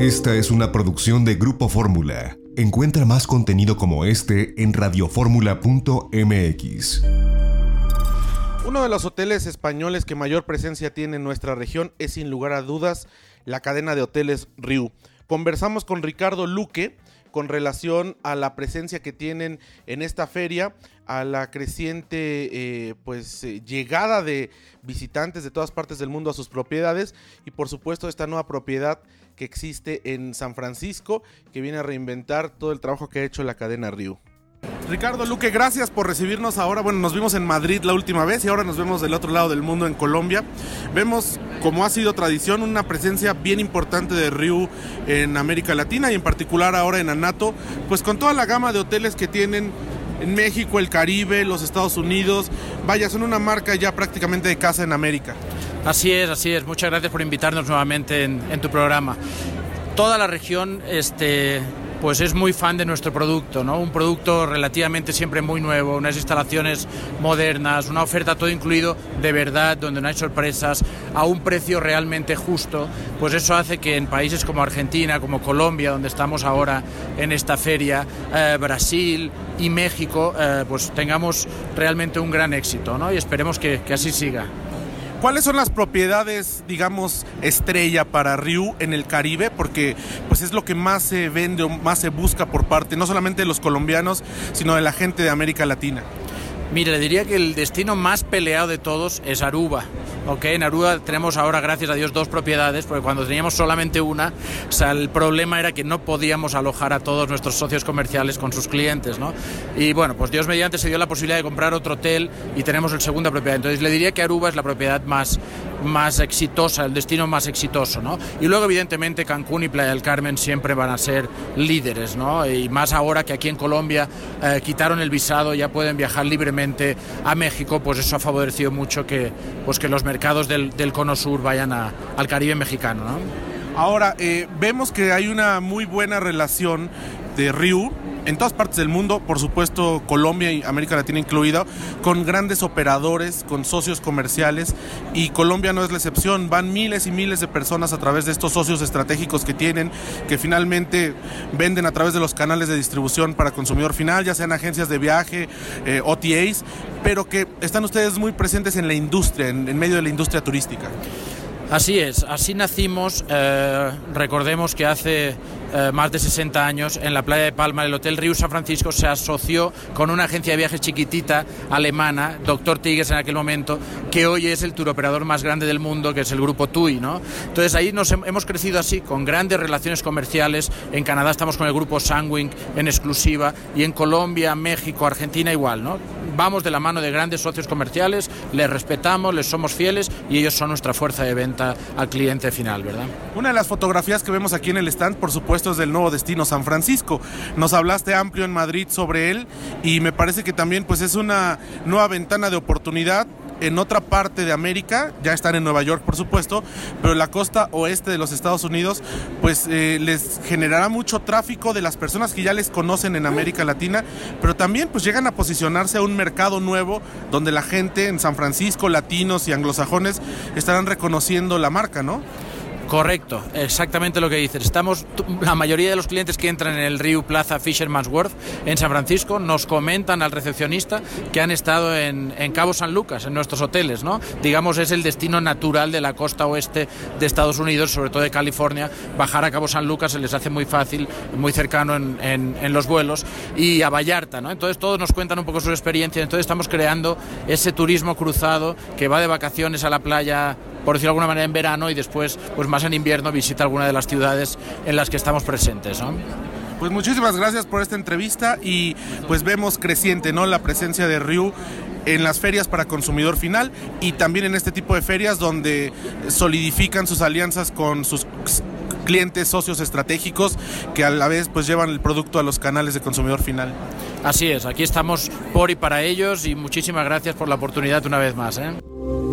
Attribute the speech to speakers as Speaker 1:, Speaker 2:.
Speaker 1: Esta es una producción de Grupo Fórmula. Encuentra más contenido como este en radioformula.mx.
Speaker 2: Uno de los hoteles españoles que mayor presencia tiene en nuestra región es sin lugar a dudas la cadena de hoteles Riu. Conversamos con Ricardo Luque con relación a la presencia que tienen en esta feria, a la creciente eh, pues eh, llegada de visitantes de todas partes del mundo a sus propiedades y por supuesto esta nueva propiedad que existe en San Francisco que viene a reinventar todo el trabajo que ha hecho la cadena Riu. Ricardo Luque, gracias por recibirnos ahora. Bueno, nos vimos en Madrid la última vez y ahora nos vemos del otro lado del mundo en Colombia. Vemos, como ha sido tradición, una presencia bien importante de Riu en América Latina y en particular ahora en Anato, pues con toda la gama de hoteles que tienen en México, el Caribe, los Estados Unidos. Vaya, son una marca ya prácticamente de casa en América.
Speaker 3: Así es, así es. Muchas gracias por invitarnos nuevamente en, en tu programa. Toda la región este, pues es muy fan de nuestro producto, ¿no? Un producto relativamente siempre muy nuevo, unas instalaciones modernas, una oferta todo incluido de verdad, donde no hay sorpresas, a un precio realmente justo, pues eso hace que en países como Argentina, como Colombia, donde estamos ahora en esta feria, eh, Brasil y México, eh, pues tengamos realmente un gran éxito, ¿no? Y esperemos que, que así siga.
Speaker 2: ¿Cuáles son las propiedades, digamos, estrella para Ryu en el Caribe? Porque pues es lo que más se vende o más se busca por parte no solamente de los colombianos, sino de la gente de América Latina.
Speaker 3: Mire, le diría que el destino más peleado de todos es Aruba. ¿Ok? En Aruba tenemos ahora, gracias a Dios, dos propiedades, porque cuando teníamos solamente una, o sea, el problema era que no podíamos alojar a todos nuestros socios comerciales con sus clientes, ¿no? Y bueno, pues Dios mediante se dio la posibilidad de comprar otro hotel y tenemos el segunda propiedad. Entonces le diría que Aruba es la propiedad más, más exitosa, el destino más exitoso, ¿no? Y luego, evidentemente, Cancún y Playa del Carmen siempre van a ser líderes, ¿no? Y más ahora que aquí en Colombia eh, quitaron el visado, ya pueden viajar libremente a México, pues eso ha favorecido mucho que, pues que los mercados del, del cono sur vayan a, al Caribe mexicano, ¿no?
Speaker 2: Ahora, eh, vemos que hay una muy buena relación de Ryu en todas partes del mundo, por supuesto Colombia y América Latina incluida, con grandes operadores, con socios comerciales y Colombia no es la excepción, van miles y miles de personas a través de estos socios estratégicos que tienen, que finalmente venden a través de los canales de distribución para consumidor final, ya sean agencias de viaje, eh, OTAs, pero que están ustedes muy presentes en la industria, en, en medio de la industria turística.
Speaker 3: Así es, así nacimos. Eh, recordemos que hace eh, más de 60 años en la playa de Palma el Hotel Río San Francisco se asoció con una agencia de viajes chiquitita alemana, Doctor Tigres en aquel momento, que hoy es el turoperador más grande del mundo, que es el grupo TUI. ¿no? Entonces ahí nos hem- hemos crecido así, con grandes relaciones comerciales. En Canadá estamos con el grupo Sandwing en exclusiva y en Colombia, México, Argentina igual. ¿no? Vamos de la mano de grandes socios comerciales, les respetamos, les somos fieles y ellos son nuestra fuerza de venta al cliente final, ¿verdad?
Speaker 2: Una de las fotografías que vemos aquí en el stand, por supuesto, es del nuevo destino San Francisco. Nos hablaste amplio en Madrid sobre él y me parece que también pues es una nueva ventana de oportunidad en otra parte de América, ya están en Nueva York por supuesto, pero la costa oeste de los Estados Unidos pues eh, les generará mucho tráfico de las personas que ya les conocen en América Latina, pero también pues llegan a posicionarse a un mercado nuevo donde la gente en San Francisco, latinos y anglosajones estarán reconociendo la marca, ¿no?
Speaker 3: Correcto, exactamente lo que dices. Estamos, la mayoría de los clientes que entran en el Rio Plaza Fisherman's Wharf en San Francisco nos comentan al recepcionista que han estado en, en Cabo San Lucas, en nuestros hoteles, ¿no? Digamos, es el destino natural de la costa oeste de Estados Unidos, sobre todo de California. Bajar a Cabo San Lucas se les hace muy fácil, muy cercano en, en- en los vuelos, y a Vallarta, ¿no? Entonces todos nos cuentan un poco su experiencia, entonces estamos creando ese turismo cruzado que va de vacaciones a la playa por decirlo de alguna manera, en verano y después, pues más en invierno, visita alguna de las ciudades en las que estamos presentes. ¿no?
Speaker 2: Pues muchísimas gracias por esta entrevista y pues vemos creciente, ¿no? La presencia de Ryu en las ferias para consumidor final y también en este tipo de ferias donde solidifican sus alianzas con sus clientes, socios estratégicos que a la vez pues llevan el producto a los canales de consumidor final.
Speaker 3: Así es, aquí estamos por y para ellos y muchísimas gracias por la oportunidad una vez más. ¿eh?